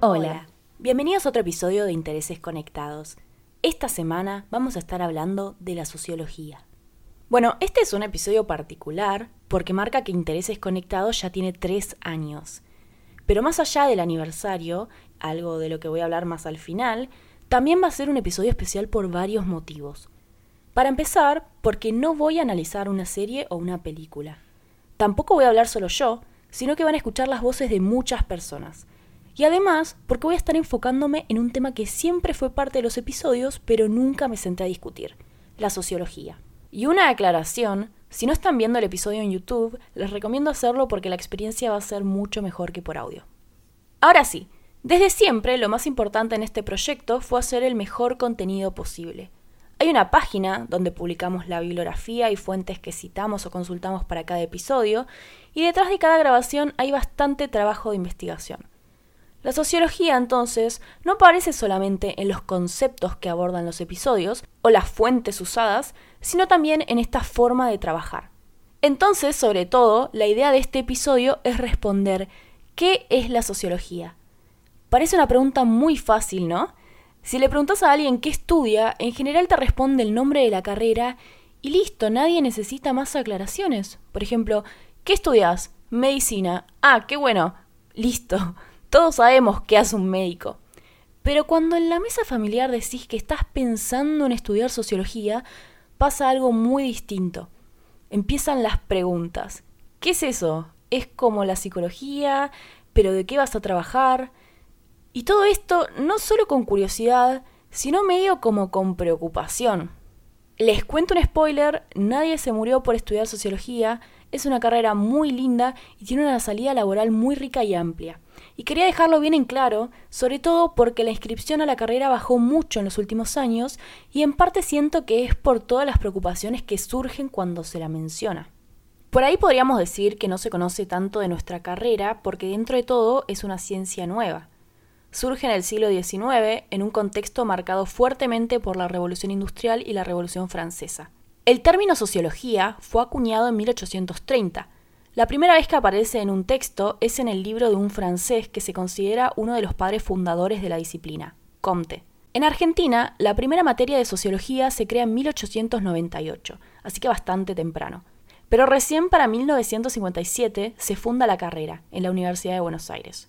Hola, bienvenidos a otro episodio de Intereses Conectados. Esta semana vamos a estar hablando de la sociología. Bueno, este es un episodio particular porque marca que Intereses Conectados ya tiene tres años. Pero más allá del aniversario, algo de lo que voy a hablar más al final, también va a ser un episodio especial por varios motivos. Para empezar, porque no voy a analizar una serie o una película. Tampoco voy a hablar solo yo, sino que van a escuchar las voces de muchas personas. Y además, porque voy a estar enfocándome en un tema que siempre fue parte de los episodios, pero nunca me senté a discutir, la sociología. Y una aclaración, si no están viendo el episodio en YouTube, les recomiendo hacerlo porque la experiencia va a ser mucho mejor que por audio. Ahora sí, desde siempre lo más importante en este proyecto fue hacer el mejor contenido posible. Hay una página donde publicamos la bibliografía y fuentes que citamos o consultamos para cada episodio, y detrás de cada grabación hay bastante trabajo de investigación. La sociología, entonces, no aparece solamente en los conceptos que abordan los episodios o las fuentes usadas, sino también en esta forma de trabajar. Entonces, sobre todo, la idea de este episodio es responder ¿qué es la sociología? Parece una pregunta muy fácil, ¿no? Si le preguntas a alguien qué estudia, en general te responde el nombre de la carrera y listo, nadie necesita más aclaraciones. Por ejemplo, ¿qué estudias? Medicina. Ah, qué bueno. Listo. Todos sabemos qué hace un médico. Pero cuando en la mesa familiar decís que estás pensando en estudiar sociología, pasa algo muy distinto. Empiezan las preguntas. ¿Qué es eso? ¿Es como la psicología? ¿Pero de qué vas a trabajar? Y todo esto no solo con curiosidad, sino medio como con preocupación. Les cuento un spoiler, nadie se murió por estudiar sociología, es una carrera muy linda y tiene una salida laboral muy rica y amplia. Y quería dejarlo bien en claro, sobre todo porque la inscripción a la carrera bajó mucho en los últimos años y en parte siento que es por todas las preocupaciones que surgen cuando se la menciona. Por ahí podríamos decir que no se conoce tanto de nuestra carrera porque dentro de todo es una ciencia nueva surge en el siglo XIX en un contexto marcado fuertemente por la Revolución Industrial y la Revolución Francesa. El término sociología fue acuñado en 1830. La primera vez que aparece en un texto es en el libro de un francés que se considera uno de los padres fundadores de la disciplina, Comte. En Argentina, la primera materia de sociología se crea en 1898, así que bastante temprano. Pero recién para 1957 se funda la carrera en la Universidad de Buenos Aires.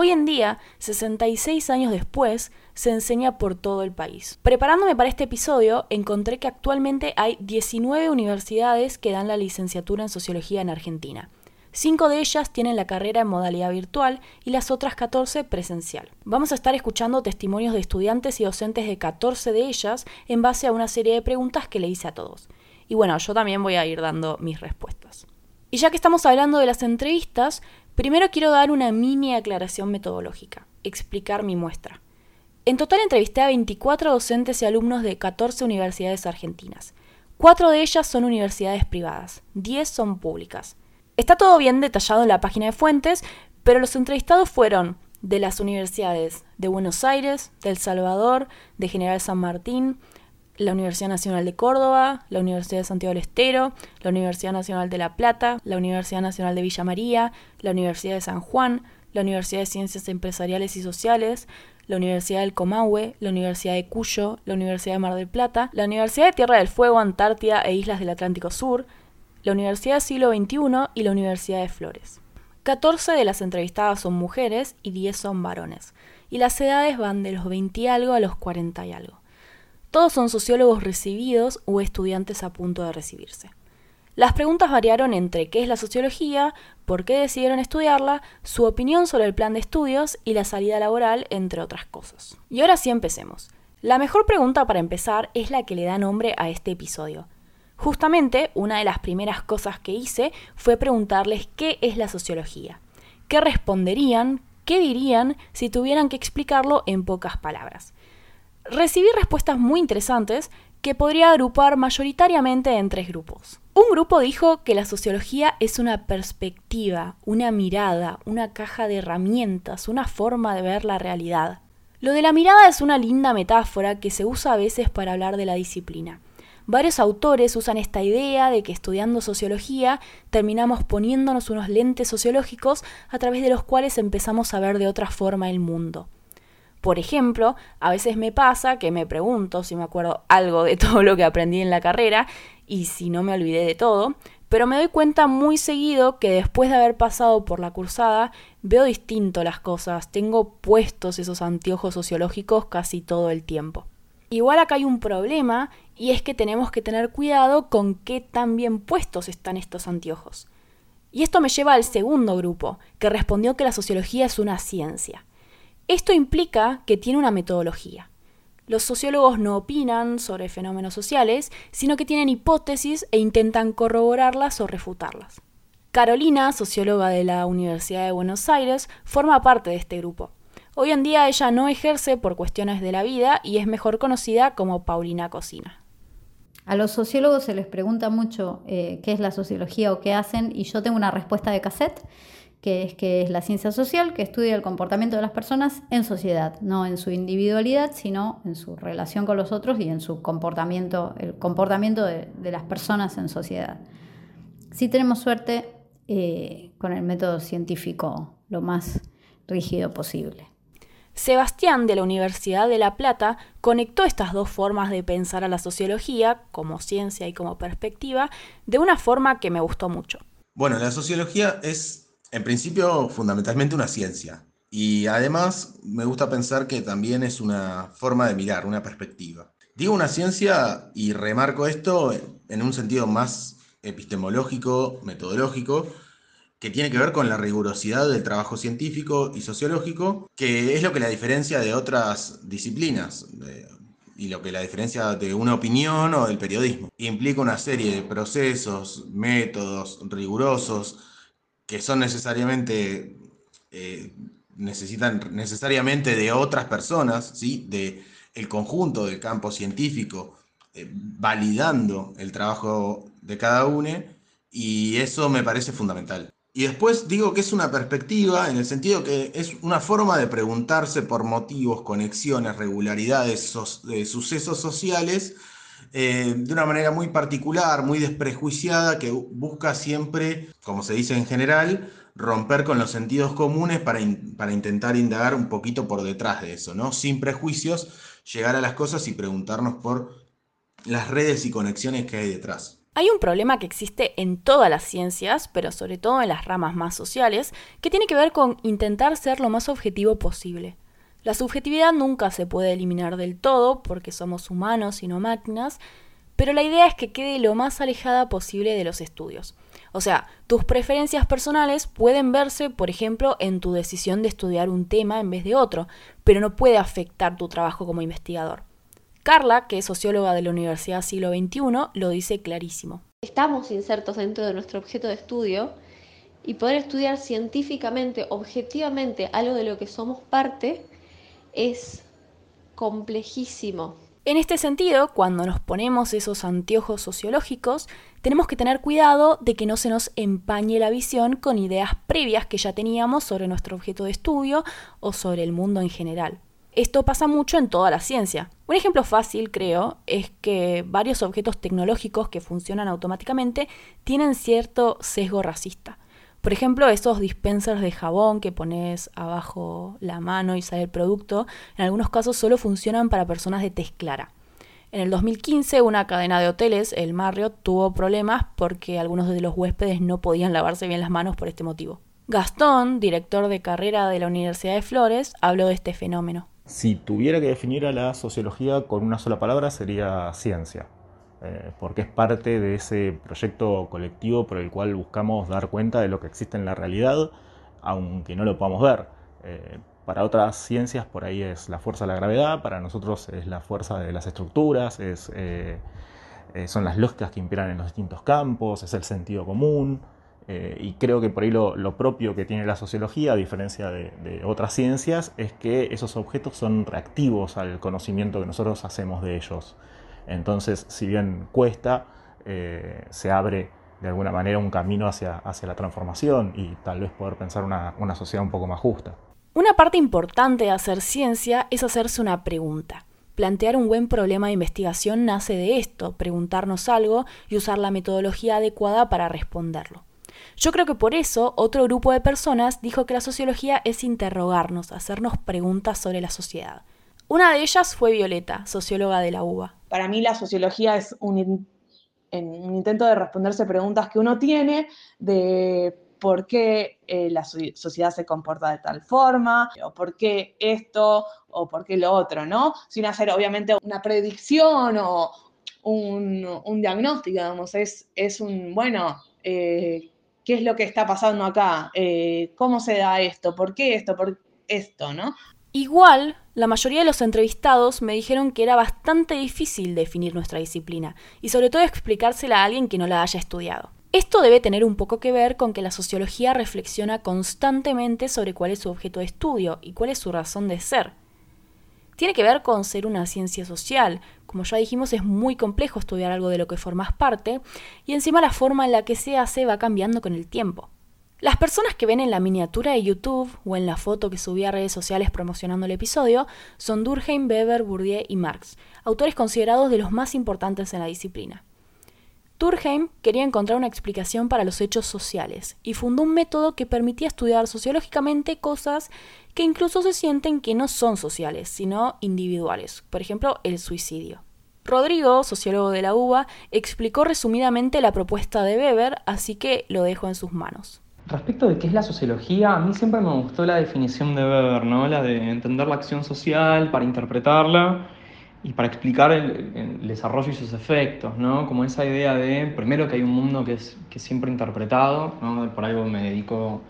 Hoy en día, 66 años después, se enseña por todo el país. Preparándome para este episodio, encontré que actualmente hay 19 universidades que dan la licenciatura en sociología en Argentina. Cinco de ellas tienen la carrera en modalidad virtual y las otras 14 presencial. Vamos a estar escuchando testimonios de estudiantes y docentes de 14 de ellas en base a una serie de preguntas que le hice a todos. Y bueno, yo también voy a ir dando mis respuestas. Y ya que estamos hablando de las entrevistas, Primero quiero dar una mini aclaración metodológica, explicar mi muestra. En total entrevisté a 24 docentes y alumnos de 14 universidades argentinas. Cuatro de ellas son universidades privadas, 10 son públicas. Está todo bien detallado en la página de fuentes, pero los entrevistados fueron de las universidades de Buenos Aires, de El Salvador, de General San Martín, la Universidad Nacional de Córdoba, la Universidad de Santiago del Estero, la Universidad Nacional de La Plata, la Universidad Nacional de Villa María, la Universidad de San Juan, la Universidad de Ciencias Empresariales y Sociales, la Universidad del Comahue, la Universidad de Cuyo, la Universidad de Mar del Plata, la Universidad de Tierra del Fuego, Antártida e Islas del Atlántico Sur, la Universidad del Siglo XXI y la Universidad de Flores. 14 de las entrevistadas son mujeres y 10 son varones, y las edades van de los 20 y algo a los 40 y algo. Todos son sociólogos recibidos o estudiantes a punto de recibirse. Las preguntas variaron entre qué es la sociología, por qué decidieron estudiarla, su opinión sobre el plan de estudios y la salida laboral, entre otras cosas. Y ahora sí empecemos. La mejor pregunta para empezar es la que le da nombre a este episodio. Justamente, una de las primeras cosas que hice fue preguntarles qué es la sociología. ¿Qué responderían? ¿Qué dirían si tuvieran que explicarlo en pocas palabras? Recibí respuestas muy interesantes que podría agrupar mayoritariamente en tres grupos. Un grupo dijo que la sociología es una perspectiva, una mirada, una caja de herramientas, una forma de ver la realidad. Lo de la mirada es una linda metáfora que se usa a veces para hablar de la disciplina. varios autores usan esta idea de que estudiando sociología terminamos poniéndonos unos lentes sociológicos a través de los cuales empezamos a ver de otra forma el mundo. Por ejemplo, a veces me pasa que me pregunto si me acuerdo algo de todo lo que aprendí en la carrera y si no me olvidé de todo, pero me doy cuenta muy seguido que después de haber pasado por la cursada veo distinto las cosas, tengo puestos esos anteojos sociológicos casi todo el tiempo. Igual acá hay un problema y es que tenemos que tener cuidado con qué tan bien puestos están estos anteojos. Y esto me lleva al segundo grupo, que respondió que la sociología es una ciencia. Esto implica que tiene una metodología. Los sociólogos no opinan sobre fenómenos sociales, sino que tienen hipótesis e intentan corroborarlas o refutarlas. Carolina, socióloga de la Universidad de Buenos Aires, forma parte de este grupo. Hoy en día ella no ejerce por cuestiones de la vida y es mejor conocida como Paulina Cocina. A los sociólogos se les pregunta mucho eh, qué es la sociología o qué hacen y yo tengo una respuesta de cassette que es que es la ciencia social que estudia el comportamiento de las personas en sociedad, no en su individualidad, sino en su relación con los otros y en su comportamiento, el comportamiento de, las personas en sociedad. Si tenemos suerte eh, con el método científico lo más rígido posible. Sebastián de la Universidad de La Plata conectó estas dos formas de pensar a la sociología, como ciencia y como perspectiva, de una forma que me gustó mucho. Bueno, la sociología es en principio, fundamentalmente una ciencia. Y además me gusta pensar que también es una forma de mirar, una perspectiva. Digo una ciencia y remarco esto en un sentido más epistemológico, metodológico, que tiene que ver con la rigurosidad del trabajo científico y sociológico, que es lo que la diferencia de otras disciplinas y lo que la diferencia de una opinión o del periodismo. Implica una serie de procesos, métodos rigurosos, que son necesariamente, eh, necesitan necesariamente de otras personas, ¿sí? de conjunto del campo científico, eh, validando el trabajo de cada uno, y eso me parece fundamental. Y después digo que es una perspectiva en el sentido que es una forma de preguntarse por motivos, conexiones, regularidades, de sucesos sociales eh, de una manera muy particular, muy desprejuiciada, que busca siempre, como se dice en general, romper con los sentidos comunes para, para intentar indagar un poquito por detrás de eso, ¿no? Sin prejuicios, llegar a las cosas y preguntarnos por las redes y conexiones que hay detrás. Hay un problema que existe en todas las ciencias, pero sobre todo en las ramas más sociales, que tiene que ver con intentar ser lo más objetivo posible. La subjetividad nunca se puede eliminar del todo porque somos humanos y no máquinas, pero la idea es que quede lo más alejada posible de los estudios. O sea, tus preferencias personales pueden verse, por ejemplo, en tu decisión de estudiar un tema en vez de otro, pero no puede afectar tu trabajo como investigador. Carla, que es socióloga de la Universidad Siglo XXI, lo dice clarísimo. Estamos insertos dentro de nuestro objeto de estudio y poder estudiar científicamente, objetivamente, algo de lo que somos parte, es complejísimo. En este sentido, cuando nos ponemos esos anteojos sociológicos, tenemos que tener cuidado de que no se nos empañe la visión con ideas previas que ya teníamos sobre nuestro objeto de estudio o sobre el mundo en general. Esto pasa mucho en toda la ciencia. Un ejemplo fácil, creo, es que varios objetos tecnológicos que funcionan automáticamente tienen cierto sesgo racista. Por ejemplo, esos dispensers de jabón que pones abajo la mano y sale el producto, en algunos casos solo funcionan para personas de tez clara. En el 2015, una cadena de hoteles, el Marriott, tuvo problemas porque algunos de los huéspedes no podían lavarse bien las manos por este motivo. Gastón, director de carrera de la Universidad de Flores, habló de este fenómeno. Si tuviera que definir a la sociología con una sola palabra, sería ciencia. Eh, porque es parte de ese proyecto colectivo por el cual buscamos dar cuenta de lo que existe en la realidad, aunque no lo podamos ver. Eh, para otras ciencias por ahí es la fuerza de la gravedad, para nosotros es la fuerza de las estructuras, es, eh, son las lógicas que imperan en los distintos campos, es el sentido común. y creo que por ahí lo, propio que tiene la sociología, a diferencia de otras ciencias, es que esos objetos son reactivos al conocimiento que nosotros hacemos de ellos. Entonces, si bien cuesta, eh, se abre de alguna manera un camino hacia, la transformación y tal vez poder pensar una, una sociedad un poco más justa. Una parte importante de hacer ciencia es hacerse una pregunta. plantear un buen problema de investigación nace de esto, preguntarnos algo y usar la metodología adecuada para responderlo. Yo creo que por eso otro grupo de personas dijo que la sociología es interrogarnos, hacernos preguntas sobre la sociedad. Una de ellas fue Violeta, socióloga de la UBA. Para mí la sociología es un, intento de responderse preguntas que uno tiene de por qué eh, la sociedad se comporta de tal forma, o por qué esto, o por qué lo otro, ¿no? Sin hacer obviamente una predicción o un, diagnóstico, digamos, es, es un, bueno, eh, ¿qué es lo que está pasando acá? Eh, ¿Cómo se da esto? ¿Por qué esto? ¿Por esto, no? Igual, la mayoría de los entrevistados me dijeron que era bastante difícil definir nuestra disciplina, y sobre todo explicársela a alguien que no la haya estudiado. Esto debe tener un poco que ver con que la sociología reflexiona constantemente sobre cuál es su objeto de estudio y cuál es su razón de ser. Tiene que ver con ser una ciencia social. Como ya dijimos, es muy complejo estudiar algo de lo que formas parte y encima la forma en la que se hace va cambiando con el tiempo. Las personas que ven en la miniatura de YouTube o en la foto que subí a redes sociales promocionando el episodio son Durkheim, Weber, Bourdieu y Marx, autores considerados de los más importantes en la disciplina. Durkheim quería encontrar una explicación para los hechos sociales y fundó un método que permitía estudiar sociológicamente cosas que incluso se sienten que no son sociales, sino individuales, por ejemplo, el suicidio. Rodrigo, sociólogo de la UBA, explicó resumidamente la propuesta de Weber, así que lo dejo en sus manos. Respecto de qué es la sociología, a mí siempre me gustó la definición de Weber, ¿no? La de entender la acción social para interpretarla y para explicar el, desarrollo y sus efectos, ¿no? Como esa idea de, primero que hay un mundo que es, que siempre interpretado, ¿no? Por algo me dedico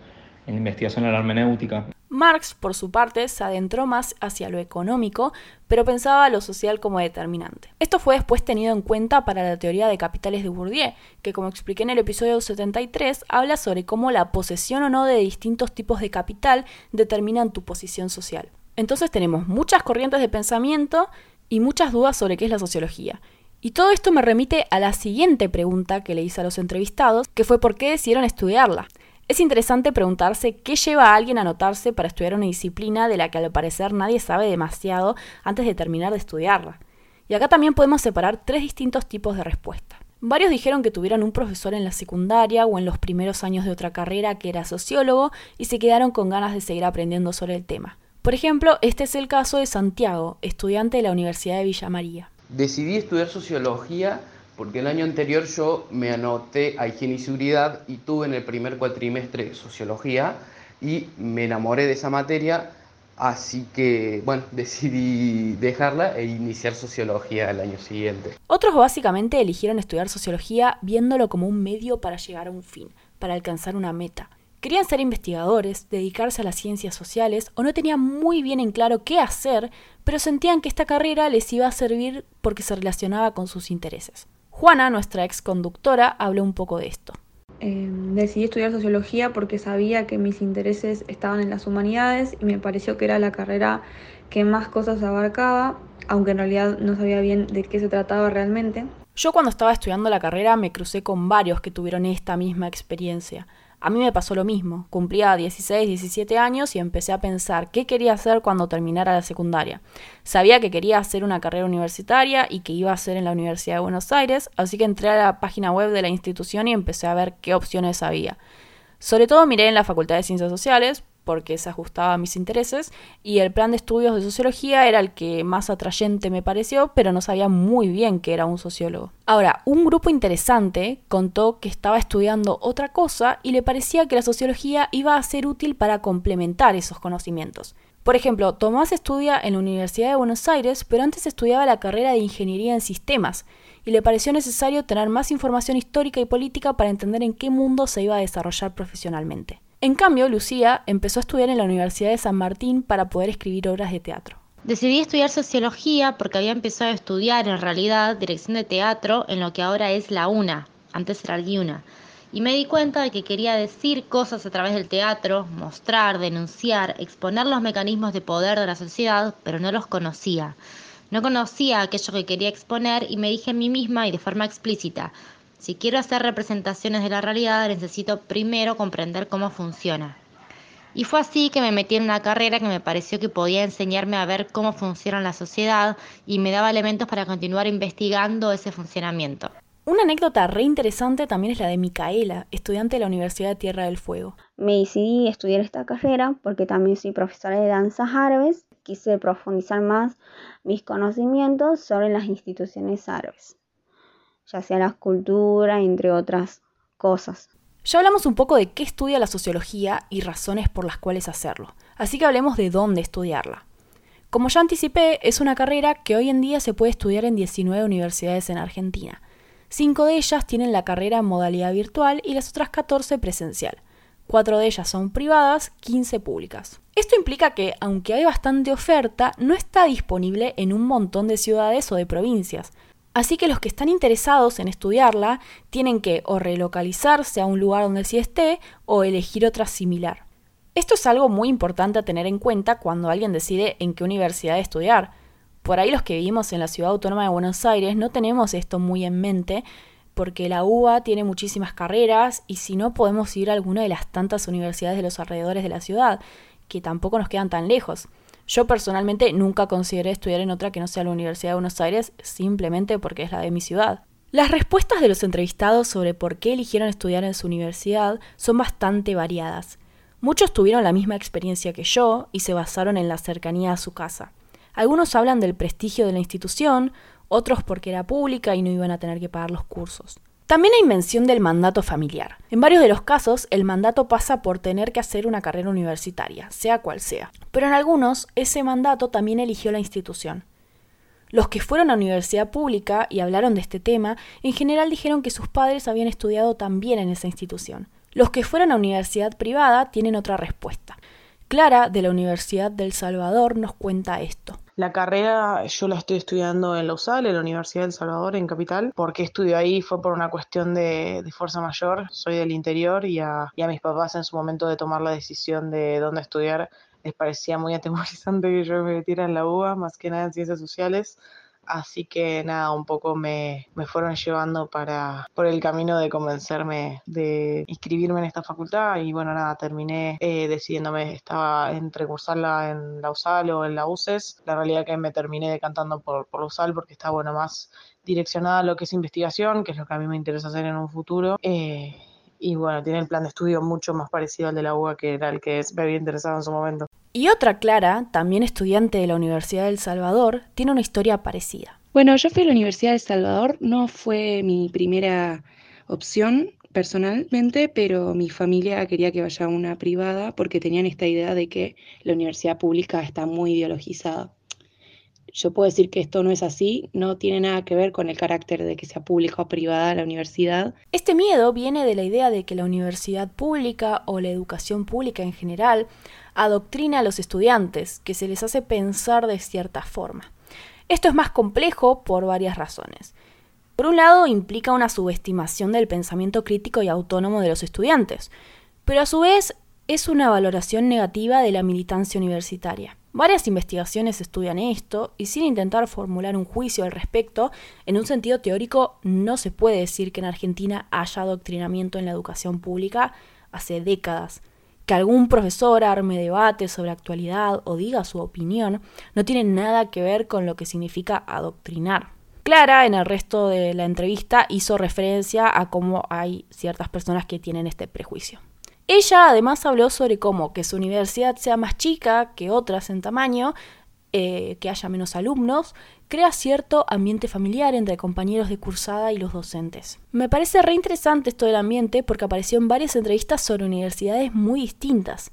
en la investigación a la hermenéutica. Marx, por su parte, se adentró más hacia lo económico, pero pensaba lo social como determinante. Esto fue después tenido en cuenta para la teoría de capitales de Bourdieu, que como expliqué en el episodio 73, habla sobre cómo la posesión o no de distintos tipos de capital determinan tu posición social. Entonces tenemos muchas corrientes de pensamiento y muchas dudas sobre qué es la sociología. Y todo esto me remite a la siguiente pregunta que le hice a los entrevistados, que fue por qué decidieron estudiarla. Es interesante preguntarse qué lleva a alguien a anotarse para estudiar una disciplina de la que al parecer nadie sabe demasiado antes de terminar de estudiarla. Y acá también podemos separar tres distintos tipos de respuesta. Varios dijeron que tuvieron un profesor en la secundaria o en los primeros años de otra carrera que era sociólogo y se quedaron con ganas de seguir aprendiendo sobre el tema. Por ejemplo, este es el caso de Santiago, estudiante de la Universidad de Villa María. Decidí estudiar sociología porque el año anterior yo me anoté a higiene y seguridad y tuve en el primer cuatrimestre sociología y me enamoré de esa materia, así que bueno, decidí dejarla e iniciar sociología el año siguiente. Otros básicamente eligieron estudiar sociología viéndolo como un medio para llegar a un fin, para alcanzar una meta. Querían ser investigadores, dedicarse a las ciencias sociales o no tenían muy bien en claro qué hacer, pero sentían que esta carrera les iba a servir porque se relacionaba con sus intereses. Juana, nuestra ex conductora, habló un poco de esto. Em, decidí estudiar sociología porque sabía que mis intereses estaban en las humanidades y me pareció que era la carrera que más cosas abarcaba, aunque en realidad no sabía bien de qué se trataba realmente. Yo cuando estaba estudiando la carrera me crucé con varios que tuvieron esta misma experiencia. A mí me pasó lo mismo. Cumplía 16, 17 años y empecé a pensar qué quería hacer cuando terminara la secundaria. Sabía que quería hacer una carrera universitaria y que iba a hacer en la Universidad de Buenos Aires, así que entré a la página web de la institución y empecé a ver qué opciones había. Sobre todo miré en la Facultad de Ciencias Sociales, porque se ajustaba a mis intereses, y el plan de estudios de sociología era el que más atrayente me pareció, pero no sabía muy bien que era un sociólogo. Ahora, un grupo interesante contó que estaba estudiando otra cosa y le parecía que la sociología iba a ser útil para complementar esos conocimientos. Por ejemplo, Tomás estudia en la Universidad de Buenos Aires, pero antes estudiaba la carrera de Ingeniería en Sistemas, y le pareció necesario tener más información histórica y política para entender en qué mundo se iba a desarrollar profesionalmente. En cambio, Lucía empezó a estudiar en la Universidad de San Martín para poder escribir obras de teatro. Decidí estudiar sociología porque había empezado a estudiar en realidad dirección de teatro en lo que ahora es la UNA, antes era el y me di cuenta de que quería decir cosas a través del teatro, mostrar, denunciar, exponer los mecanismos de poder de la sociedad, pero no los conocía. No conocía aquello que quería exponer y me dije a mí misma y de forma explícita, si quiero hacer representaciones de la realidad, necesito primero comprender cómo funciona. Y fue así que me metí en una carrera que me pareció que podía enseñarme a ver cómo funciona la sociedad y me daba elementos para continuar investigando ese funcionamiento. Una anécdota re interesante también es la de Micaela, estudiante de la Universidad de Tierra del Fuego. Me decidí a estudiar esta carrera porque también soy profesora de danzas árabes. Quise profundizar más mis conocimientos sobre las instituciones árabes, ya sea la cultura, entre otras cosas. Ya hablamos un poco de qué estudia la sociología y razones por las cuales hacerlo, así que hablemos de dónde estudiarla. Como ya anticipé, es una carrera que hoy en día se puede estudiar en 19 universidades en Argentina. Cinco de ellas tienen la carrera en modalidad virtual y las otras 14 presencial. Cuatro de ellas son privadas, 15 públicas. Esto implica que, aunque hay bastante oferta, no está disponible en un montón de ciudades o de provincias, Así que los que están interesados en estudiarla tienen que o relocalizarse a un lugar donde sí esté o elegir otra similar. Esto es algo muy importante a tener en cuenta cuando alguien decide en qué universidad estudiar. Por ahí los que vivimos en la ciudad autónoma de Buenos Aires no tenemos esto muy en mente porque la UBA tiene muchísimas carreras y si no podemos ir a alguna de las tantas universidades de los alrededores de la ciudad, que tampoco nos quedan tan lejos. Yo personalmente nunca consideré estudiar en otra que no sea la Universidad de Buenos Aires simplemente porque es la de mi ciudad. Las respuestas de los entrevistados sobre por qué eligieron estudiar en su universidad son bastante variadas. Muchos tuvieron la misma experiencia que yo y se basaron en la cercanía a su casa. Algunos hablan del prestigio de la institución, otros porque era pública y no iban a tener que pagar los cursos. También hay mención del mandato familiar. En varios de los casos, el mandato pasa por tener que hacer una carrera universitaria, sea cual sea. Pero en algunos, ese mandato también eligió la institución. Los que fueron a universidad pública y hablaron de este tema, en general dijeron que sus padres habían estudiado también en esa institución. Los que fueron a universidad privada tienen otra respuesta. Clara, de la Universidad del Salvador, nos cuenta esto. La carrera yo la estoy estudiando en la USAL, en la Universidad del Salvador, en Capital. porque estudio ahí? Fue por una cuestión de, fuerza mayor. Soy del interior y a, y a mis papás en su momento de tomar la decisión de dónde estudiar les parecía muy atemorizante que yo me metiera en la UBA, más que nada en ciencias sociales. Así que nada, un poco me, me, fueron llevando para por el camino de convencerme de inscribirme en esta facultad y bueno, nada, terminé eh, decidiéndome, estaba entre cursarla en la USAL o en la UCES. La realidad que me terminé decantando por, por USAL porque está bueno más direccionada a lo que es investigación, que es lo que a mí me interesa hacer en un futuro. Eh, y bueno, tiene el plan de estudio mucho más parecido al de la UBA que era el que me había interesado en su momento. Y otra Clara, también estudiante de la Universidad del Salvador, tiene una historia parecida. Bueno, yo fui a la Universidad del Salvador, no fue mi primera opción personalmente, pero mi familia quería que vaya a una privada porque tenían esta idea de que la universidad pública está muy ideologizada. Yo puedo decir que esto no es así, no tiene nada que ver con el carácter de que sea pública o privada la universidad. Este miedo viene de la idea de que la universidad pública o la educación pública en general adoctrina a los estudiantes, que se les hace pensar de cierta forma. Esto es más complejo por varias razones. Por un lado, implica una subestimación del pensamiento crítico y autónomo de los estudiantes, pero a su vez es una valoración negativa de la militancia universitaria. Varias investigaciones estudian esto y sin intentar formular un juicio al respecto, en un sentido teórico no se puede decir que en Argentina haya adoctrinamiento en la educación pública hace décadas. Que algún profesor arme debate sobre actualidad o diga su opinión no tiene nada que ver con lo que significa adoctrinar. Clara, en el resto de la entrevista, hizo referencia a cómo hay ciertas personas que tienen este prejuicio. Ella además habló sobre cómo que su universidad sea más chica que otras en tamaño, eh, que haya menos alumnos, crea cierto ambiente familiar entre compañeros de cursada y los docentes. Me parece re interesante esto del ambiente porque apareció en varias entrevistas sobre universidades muy distintas.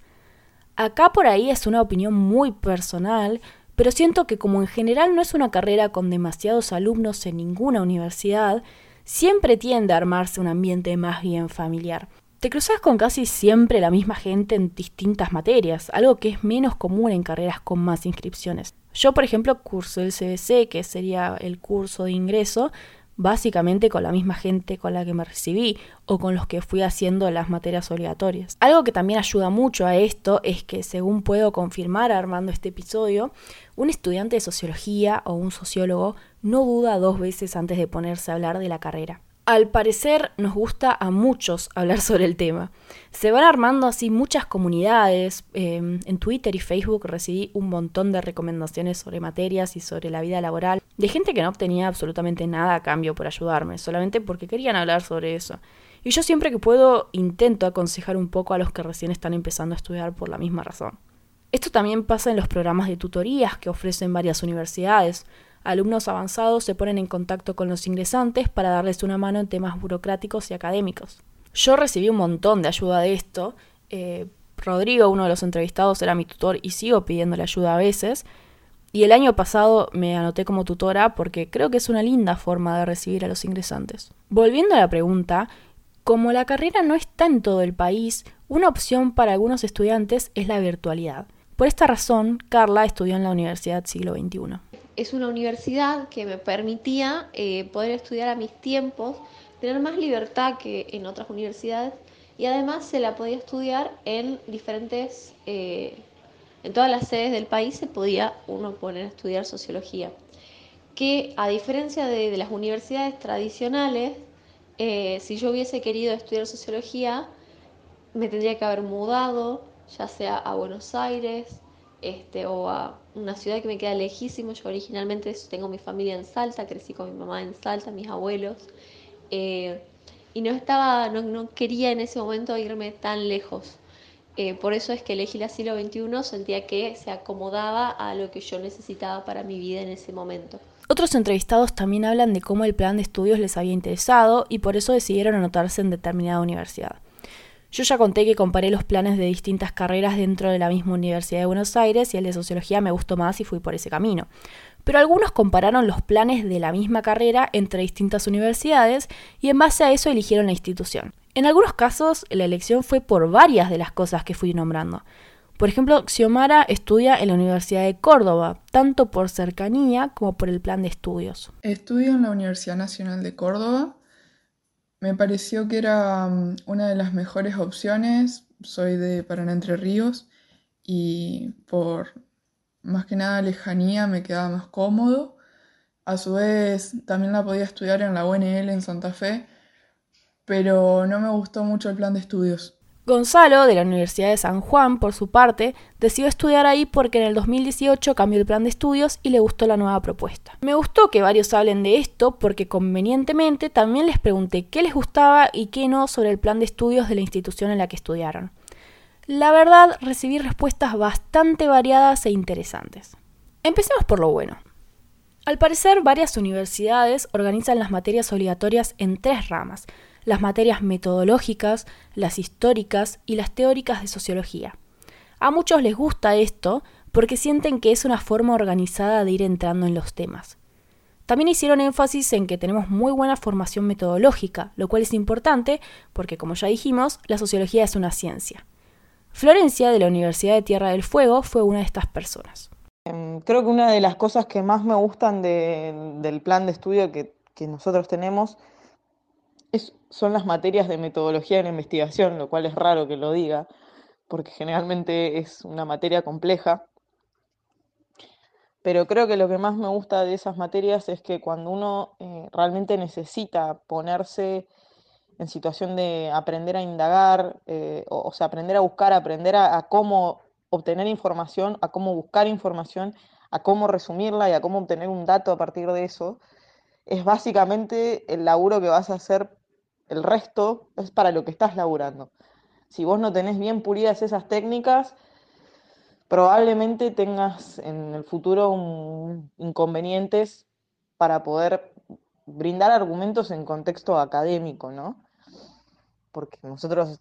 Acá por ahí es una opinión muy personal, pero siento que como en general no es una carrera con demasiados alumnos en ninguna universidad, siempre tiende a armarse un ambiente más bien familiar. Te cruzas con casi siempre la misma gente en distintas materias, algo que es menos común en carreras con más inscripciones. Yo, por ejemplo, curso el CBC, que sería el curso de ingreso, básicamente con la misma gente con la que me recibí o con los que fui haciendo las materias obligatorias. Algo que también ayuda mucho a esto es que, según puedo confirmar armando este episodio, un estudiante de sociología o un sociólogo no duda dos veces antes de ponerse a hablar de la carrera. Al parecer nos gusta a muchos hablar sobre el tema. Se van armando así muchas comunidades. Em, en Twitter y Facebook recibí un montón de recomendaciones sobre materias y sobre la vida laboral de gente que no obtenía absolutamente nada a cambio por ayudarme, solamente porque querían hablar sobre eso. Y yo siempre que puedo intento aconsejar un poco a los que recién están empezando a estudiar por la misma razón. Esto también pasa en los programas de tutorías que ofrecen varias universidades alumnos avanzados se ponen en contacto con los ingresantes para darles una mano en temas burocráticos y académicos. Yo recibí un montón de ayuda de esto. Eh, Rodrigo, uno de los entrevistados, era mi tutor y sigo pidiéndole ayuda a veces. Y el año pasado me anoté como tutora porque creo que es una linda forma de recibir a los ingresantes. Volviendo a la pregunta, como la carrera no está en todo el país, una opción para algunos estudiantes es la virtualidad. Por esta razón, Carla estudió en la Universidad Siglo XXI es una universidad que me permitía eh, poder estudiar a mis tiempos, tener más libertad que en otras universidades y además se la podía estudiar en diferentes, eh, en todas las sedes del país se podía uno poner a estudiar sociología. Que a diferencia de, las universidades tradicionales, eh, si yo hubiese querido estudiar sociología, me tendría que haber mudado, ya sea a Buenos Aires este, o a una ciudad que me queda lejísimo. Yo originalmente tengo mi familia en Salta, crecí con mi mamá en Salta, mis abuelos. Eh, y no estaba, no, quería en ese momento irme tan lejos. Eh, por eso es que elegí la siglo XXI, sentía que se acomodaba a lo que yo necesitaba para mi vida en ese momento. Otros entrevistados también hablan de cómo el plan de estudios les había interesado y por eso decidieron anotarse en determinada universidad. Yo ya conté que comparé los planes de distintas carreras dentro de la misma Universidad de Buenos Aires y el de sociología me gustó más y fui por ese camino. Pero algunos compararon los planes de la misma carrera entre distintas universidades y en base a eso eligieron la institución. En algunos casos, la elección fue por varias de las cosas que fui nombrando. Por ejemplo, Xiomara estudia en la Universidad de Córdoba, tanto por cercanía como por el plan de estudios. Estudio en la Universidad Nacional de Córdoba me pareció que era mm, una de las mejores opciones. Soy de Paraná Entre Ríos y por más que nada lejanía me quedaba más cómodo. A su vez también la podía estudiar en la UNL en Santa Fe, pero no me gustó mucho el plan de estudios. Gonzalo, de la Universidad de San Juan, por su parte, decidió estudiar ahí porque en el 2018 cambió el plan de estudios y le gustó la nueva propuesta. Me gustó que varios hablen de esto porque convenientemente también les pregunté qué les gustaba y qué no sobre el plan de estudios de la institución en la que estudiaron. La verdad, recibí respuestas bastante variadas e interesantes. Empecemos por lo bueno. Al parecer, varias universidades organizan las materias obligatorias en tres ramas, las materias metodológicas, las históricas y las teóricas de sociología. A muchos les gusta esto porque sienten que es una forma organizada de ir entrando en los temas. También hicieron énfasis en que tenemos muy buena formación metodológica, lo cual es importante porque, como ya dijimos, la sociología es una ciencia. Florencia, de la Universidad de Tierra del Fuego, fue una de estas personas. Em, creo que una de las cosas que más me gustan del plan de estudio que, que nosotros tenemos son las materias de metodología en investigación, lo cual es raro que lo diga, porque generalmente es una materia compleja. Pero creo que lo que más me gusta de esas materias es que cuando uno eh, realmente necesita ponerse en situación de aprender a indagar, eh, o, sea, aprender a buscar, aprender a, cómo obtener información, a cómo buscar información, a cómo resumirla y a cómo obtener un dato a partir de eso, es básicamente el laburo que vas a hacer el resto es para lo que estás laburando. Si vos no tenés bien pulidas esas técnicas, probablemente tengas en el futuro inconvenientes para poder brindar argumentos en contexto académico, ¿no? Porque nosotros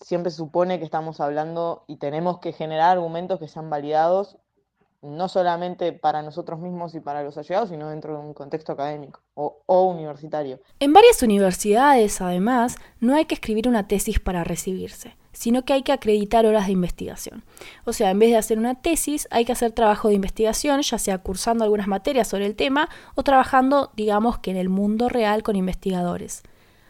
siempre supone que estamos hablando y tenemos que generar argumentos que sean validados no solamente para nosotros mismos y para los allegados, sino dentro de un contexto académico o, universitario. En varias universidades, además, no hay que escribir una tesis para recibirse, sino que hay que acreditar horas de investigación. O sea, en vez de hacer una tesis, hay que hacer trabajo de investigación, ya sea cursando algunas materias sobre el tema o trabajando, digamos que en el mundo real con investigadores.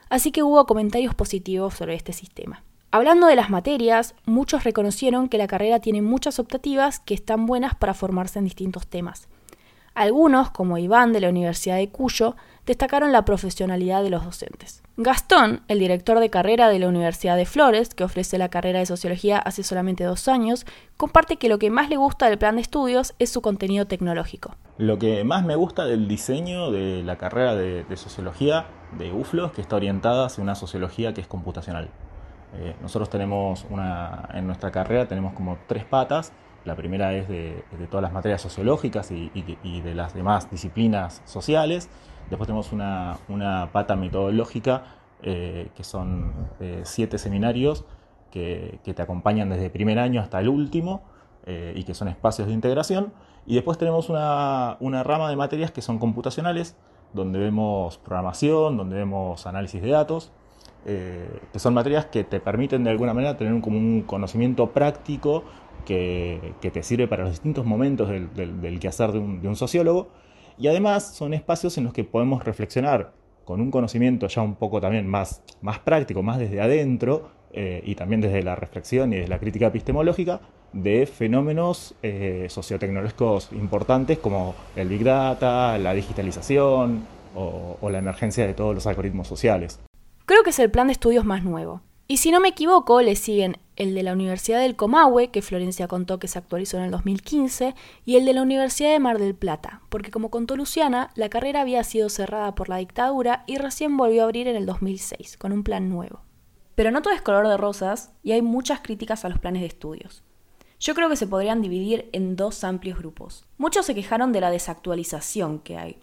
Así que hubo comentarios positivos sobre este sistema. Hablando de las materias, muchos reconocieron que la carrera tiene muchas optativas que están buenas para formarse en distintos temas. Algunos, como Iván de la Universidad de Cuyo, destacaron la profesionalidad de los docentes. Gastón, el director de carrera de la Universidad de Flores, que ofrece la carrera de sociología hace solamente dos años, comparte que lo que más le gusta del plan de estudios es su contenido tecnológico. Lo que más me gusta del diseño de la carrera de, sociología de UFLO es que está orientada hacia una sociología que es computacional. Eh, nosotros tenemos una, en nuestra carrera tenemos como tres patas. La primera es de, todas las materias sociológicas y, de las demás disciplinas sociales. Después tenemos una, pata metodológica eh, que son eh, siete seminarios que, te acompañan desde el primer año hasta el último y que son espacios de integración. Y después tenemos una, una rama de materias que son computacionales, donde vemos programación, donde vemos análisis de datos, eh, que son materias que te permiten de alguna manera tener un, como conocimiento práctico que, te sirve para los distintos momentos del, quehacer de un, de un, sociólogo. Y además son espacios en los que podemos reflexionar con un conocimiento ya un poco también más, más práctico, más desde adentro, eh, y también desde la reflexión y desde la crítica epistemológica, de fenómenos eh, sociotecnológicos importantes como el Big Data, la digitalización o la emergencia de todos los algoritmos sociales. Creo que es el plan de estudios más nuevo. Y si no me equivoco, le siguen el de la Universidad del Comahue, que Florencia contó que se actualizó en el 2015, y el de la Universidad de Mar del Plata, porque como contó Luciana, la carrera había sido cerrada por la dictadura y recién volvió a abrir en el 2006, con un plan nuevo. Pero no todo es color de rosas y hay muchas críticas a los planes de estudios. Yo creo que se podrían dividir en dos amplios grupos. Muchos se quejaron de la desactualización que hay,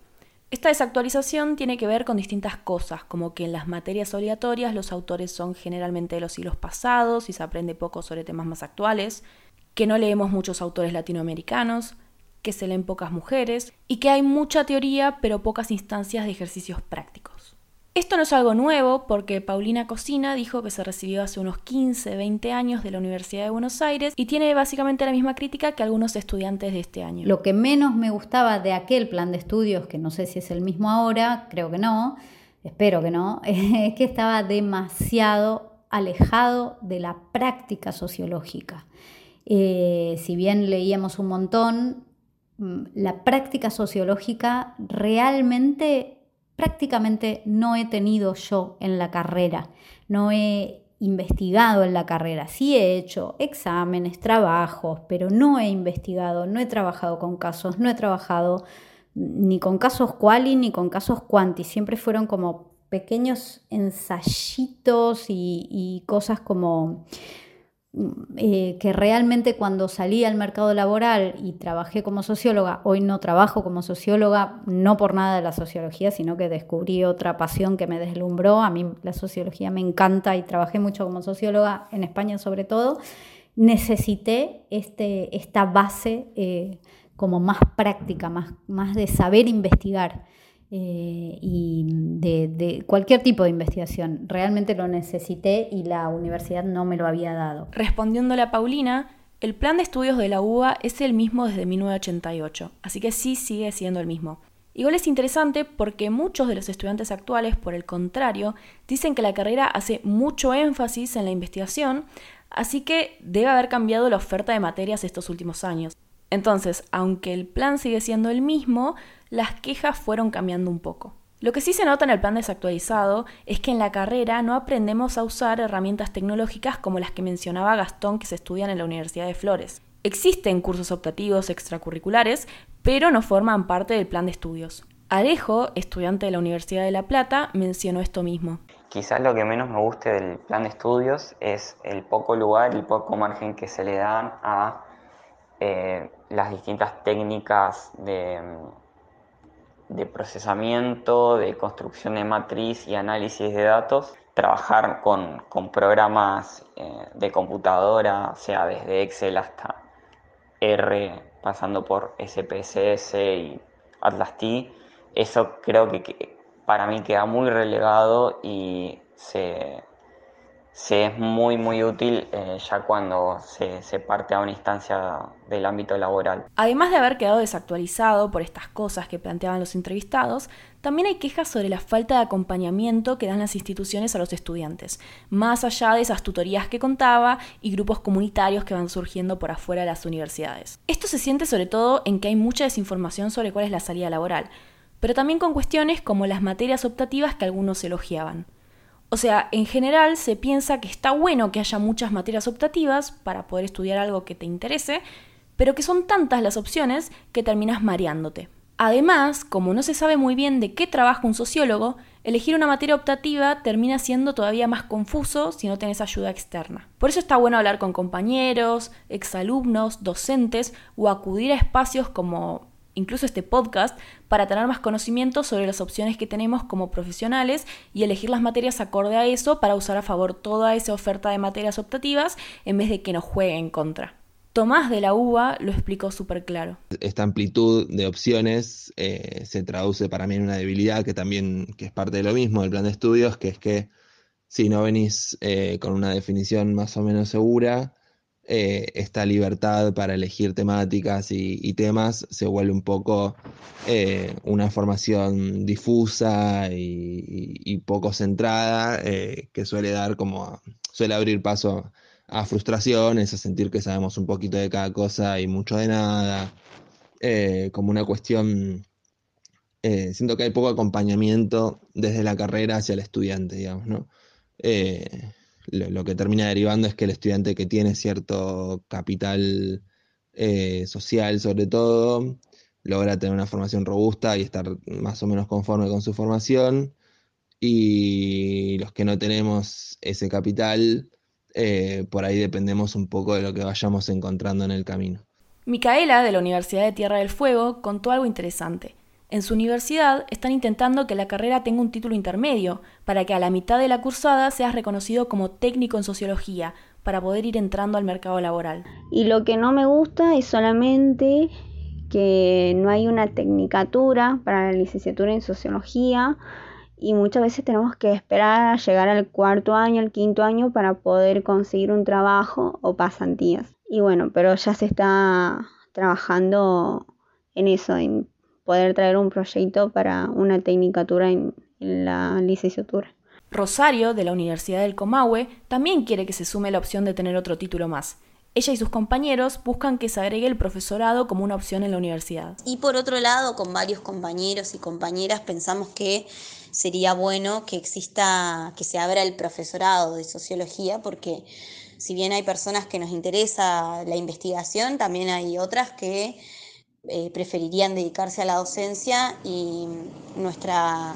esta desactualización tiene que ver con distintas cosas, como que en las materias obligatorias los autores son generalmente de los siglos pasados y se aprende poco sobre temas más actuales, que no leemos muchos autores latinoamericanos, que se leen pocas mujeres y que hay mucha teoría pero pocas instancias de ejercicios prácticos. Esto no es algo nuevo porque Paulina Cocina dijo que se recibió hace unos 15, 20 años de la Universidad de Buenos Aires y tiene básicamente la misma crítica que algunos estudiantes de este año. Lo que menos me gustaba de aquel plan de estudios, que no sé si es el mismo ahora, creo que no, espero que no, es que estaba demasiado alejado de la práctica sociológica. Eh, si bien leíamos un montón, mm, la práctica sociológica realmente prácticamente no he tenido yo en la carrera, no he investigado en la carrera, sí he hecho exámenes, trabajos, pero no he investigado, no he trabajado con casos, no he trabajado ni con casos quali ni con casos quanti, siempre fueron como pequeños ensayitos y, cosas como eh, que realmente cuando salí al mercado laboral y trabajé como socióloga, hoy no trabajo como socióloga, no por nada de la sociología, sino que descubrí otra pasión que me deslumbró. A mí la sociología me encanta y trabajé mucho como socióloga, en España sobre todo. Necesité este, esta base eh, como más práctica, más, más de saber investigar. Eh, y de, cualquier tipo de investigación. Realmente lo necesité y la universidad no me lo había dado. Respondiéndole a Paulina, el plan de estudios de la UBA es el mismo desde 1988, así que sí sigue siendo el mismo. Igual es interesante porque muchos de los estudiantes actuales, por el contrario, dicen que la carrera hace mucho énfasis en la investigación, así que debe haber cambiado la oferta de materias estos últimos años. Entonces, aunque el plan sigue siendo el mismo, las quejas fueron cambiando un poco. Lo que sí se nota en el plan desactualizado es que en la carrera no aprendemos a usar herramientas tecnológicas como las que mencionaba Gastón que se estudian en la Universidad de Flores. Existen cursos optativos extracurriculares, pero no forman parte del plan de estudios. Alejo, estudiante de la Universidad de La Plata, mencionó esto mismo. Quizás lo que menos me guste del plan de estudios es el poco lugar y poco margen que se le dan a eh, las distintas técnicas de, procesamiento, de construcción de matriz y análisis de datos, trabajar con, programas eh, de computadora, sea desde Excel hasta R, pasando por SPSS y Atlas T, eso creo que, para mí queda muy relegado y se, se es muy muy útil eh, ya cuando se, se, parte a una instancia del ámbito laboral. Además de haber quedado desactualizado por estas cosas que planteaban los entrevistados, también hay quejas sobre la falta de acompañamiento que dan las instituciones a los estudiantes, más allá de esas tutorías que contaba y grupos comunitarios que van surgiendo por afuera de las universidades. Esto se siente sobre todo en que hay mucha desinformación sobre cuál es la salida laboral, pero también con cuestiones como las materias optativas que algunos elogiaban. O sea, en general se piensa que está bueno que haya muchas materias optativas para poder estudiar algo que te interese, pero que son tantas las opciones que terminas mareándote. Además, como no se sabe muy bien de qué trabaja un sociólogo, elegir una materia optativa termina siendo todavía más confuso si no tenés ayuda externa. Por eso está bueno hablar con compañeros, exalumnos, docentes o acudir a espacios como incluso este podcast, para tener más conocimiento sobre las opciones que tenemos como profesionales y elegir las materias acorde a eso para usar a favor toda esa oferta de materias optativas en vez de que nos juegue en contra. Tomás de la UBA lo explicó súper claro. Esta amplitud de opciones eh, se traduce para mí en una debilidad que también que es parte de lo mismo del plan de estudios, que es que si no venís eh, con una definición más o menos segura, eh, esta libertad para elegir temáticas y, temas se vuelve un poco eh, una formación difusa y, poco centrada eh, que suele dar como suele abrir paso a frustraciones, a sentir que sabemos un poquito de cada cosa y mucho de nada, como una cuestión siento que hay poco acompañamiento desde la carrera hacia el estudiante, digamos, ¿no? Lo, que termina derivando es que el estudiante que tiene cierto capital eh, social, sobre todo, logra tener una formación robusta y estar más o menos conforme con su formación. Y los que no tenemos ese capital, eh, por ahí dependemos un poco de lo que vayamos encontrando en el camino. Micaela, de la Universidad de Tierra del Fuego, contó algo interesante. En su universidad están intentando que la carrera tenga un título intermedio, para que a la mitad de la cursada seas reconocido como técnico en sociología, para poder ir entrando al mercado laboral. Y lo que no me gusta es solamente que no hay una tecnicatura para la licenciatura en sociología y muchas veces tenemos que esperar a llegar al cuarto año, al quinto año para poder conseguir un trabajo o pasantías. Y bueno, pero ya se está trabajando en eso, poder traer un proyecto para una tecnicatura en, la licenciatura. Rosario, de la Universidad del Comahue, también quiere que se sume la opción de tener otro título más. Ella y sus compañeros buscan que se agregue el profesorado como una opción en la universidad. Y por otro lado, con varios compañeros y compañeras pensamos que sería bueno que exista, que se abra el profesorado de sociología, porque si bien hay personas que nos interesa la investigación, también hay otras que eh, preferirían dedicarse a la docencia y nuestra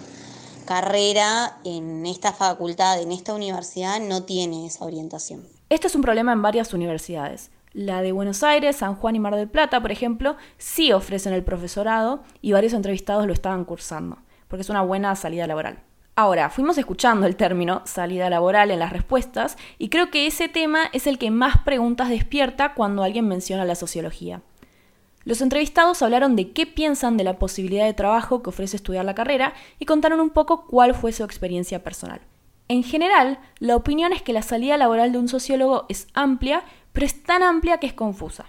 carrera en esta facultad, en esta universidad, no tiene esa orientación. Este es un problema en varias universidades. La de Buenos Aires, San Juan y Mar del Plata, por ejemplo, sí ofrecen el profesorado y varios entrevistados lo estaban cursando, porque es una buena salida laboral. Ahora, fuimos escuchando el término salida laboral en las respuestas y creo que ese tema es el que más preguntas despierta cuando alguien menciona la sociología. Los entrevistados hablaron de qué piensan de la posibilidad de trabajo que ofrece estudiar la carrera y contaron un poco cuál fue su experiencia personal. En general, la opinión es que la salida laboral de un sociólogo es amplia, pero es tan amplia que es confusa.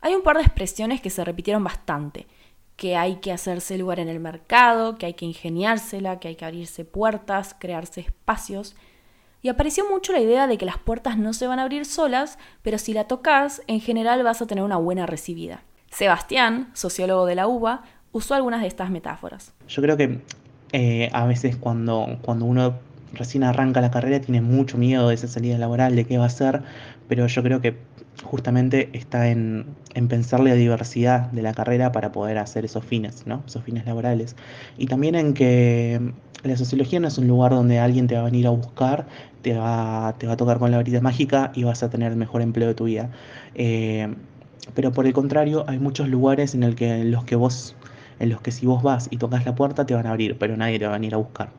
Hay un par de expresiones que se repitieron bastante, que hay que hacerse lugar en el mercado, que hay que ingeniársela, que hay que abrirse puertas, crearse espacios. Y apareció mucho la idea de que las puertas no se van a abrir solas, pero si la tocas, en general vas a tener una buena recibida. Sebastián, sociólogo de la UBA, usó algunas de estas metáforas. Yo creo que eh, a veces cuando, cuando uno recién arranca la carrera tiene mucho miedo de esa salida laboral, de qué va a hacer, pero yo creo que justamente está en, en, pensar la diversidad de la carrera para poder hacer esos fines, ¿no? Esos fines laborales. Y también en que la sociología no es un lugar donde alguien te va a venir a buscar, te va, te va a tocar con la varita mágica y vas a tener el mejor empleo de tu vida. Eh, pero por el contrario, hay muchos lugares en, que, los que vos, en los que si vos vas y tocas la puerta te van a abrir, pero nadie te va a venir a buscar.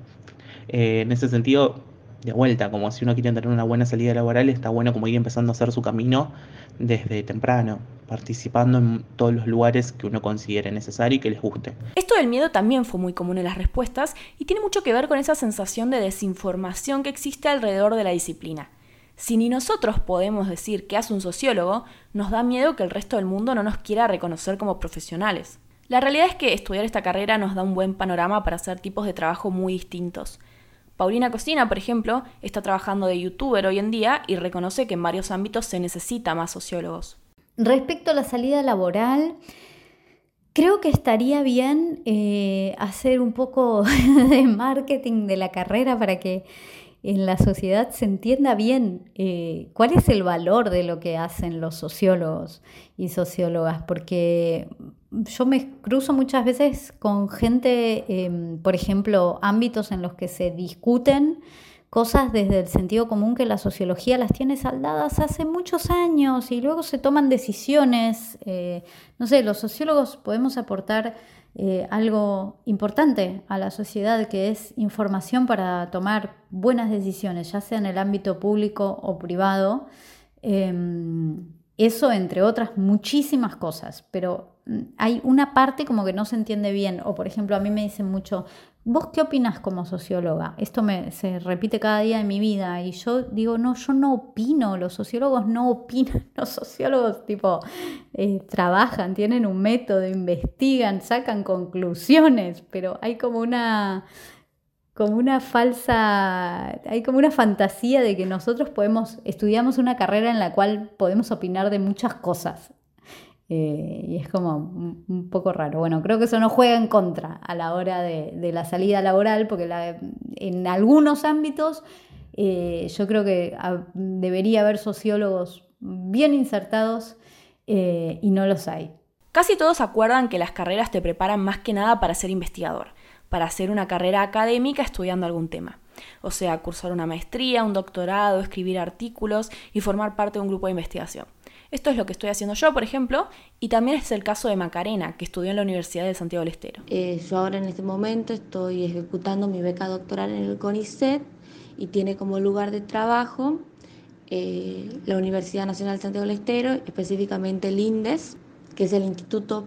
Eh, en ese sentido, de vuelta, como si uno quiere tener una buena salida laboral, está bueno como ir empezando a hacer su camino desde temprano. participando en todos los lugares que uno considere necesario y que les guste. Esto del miedo también fue muy común en las respuestas y tiene mucho que ver con esa sensación de desinformación que existe alrededor de la disciplina. Si ni nosotros podemos decir qué hace un sociólogo, nos da miedo que el resto del mundo no nos quiera reconocer como profesionales. La realidad es que estudiar esta carrera nos da un buen panorama para hacer tipos de trabajo muy distintos. Paulina Cocina, por ejemplo, está trabajando de youtuber hoy en día y reconoce que en varios ámbitos se necesita más sociólogos. Respecto a la salida laboral, creo que estaría bien eh, hacer un poco de marketing de la carrera para que en la sociedad se entienda bien eh, cuál es el valor de lo que hacen los sociólogos y sociólogas, porque yo me cruzo muchas veces con gente, em, por ejemplo, ámbitos en los que se discuten cosas desde el sentido común que la sociología las tiene saldadas hace muchos años y luego se toman decisiones. Eh, no sé, los sociólogos podemos aportar eh, algo importante a la sociedad que es información para tomar buenas decisiones, ya sea en el ámbito público o privado. Em, eso entre otras muchísimas cosas, pero mm, hay una parte como que no se entiende bien, o por ejemplo a mí me dicen mucho, ¿Vos qué opinas como socióloga? Esto me, se repite cada día en mi vida y yo digo, no, yo no opino, los sociólogos no opinan, los sociólogos tipo eh, trabajan, tienen un método, investigan, sacan conclusiones, pero hay como una, como una falsa, hay como una fantasía de que nosotros podemos, estudiamos una carrera en la cual podemos opinar de muchas cosas eh, y es como un, poco raro. Bueno, creo que eso no juega en contra a la hora de, la salida laboral, porque en algunos ámbitos eh, yo creo que debería haber sociólogos bien insertados eh, y no los hay. Casi todos acuerdan que las carreras te preparan más que nada para ser investigador, para hacer una carrera académica estudiando algún tema. O sea, cursar una maestría, un doctorado, escribir artículos y formar parte de un grupo de investigación. Esto es lo que estoy haciendo yo, por ejemplo, y también es el caso de Macarena, que estudió en la Universidad de Santiago del Estero. Eh, yo ahora en este momento estoy ejecutando mi beca doctoral en el CONICET y tiene como lugar de trabajo eh, la Universidad Nacional de Santiago del Estero, específicamente el INDES, que es el Instituto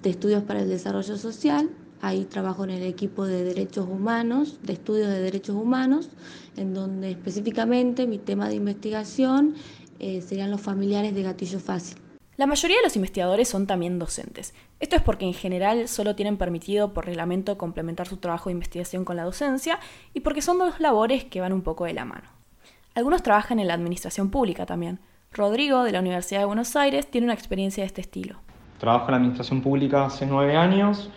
de Estudios para el Desarrollo Social. Ahí trabajo en el equipo de derechos humanos, de estudios de derechos humanos, en donde específicamente mi tema de investigación eh, serían los familiares de gatillo fácil. La mayoría de los investigadores son también docentes. Esto es porque en general solo tienen permitido por reglamento complementar su trabajo de investigación con la docencia y porque son dos labores que van un poco de la mano. Algunos trabajan en la administración pública también. Rodrigo, de la Universidad de Buenos Aires, tiene una experiencia de este estilo. Trabajo en la administración pública hace nueve años.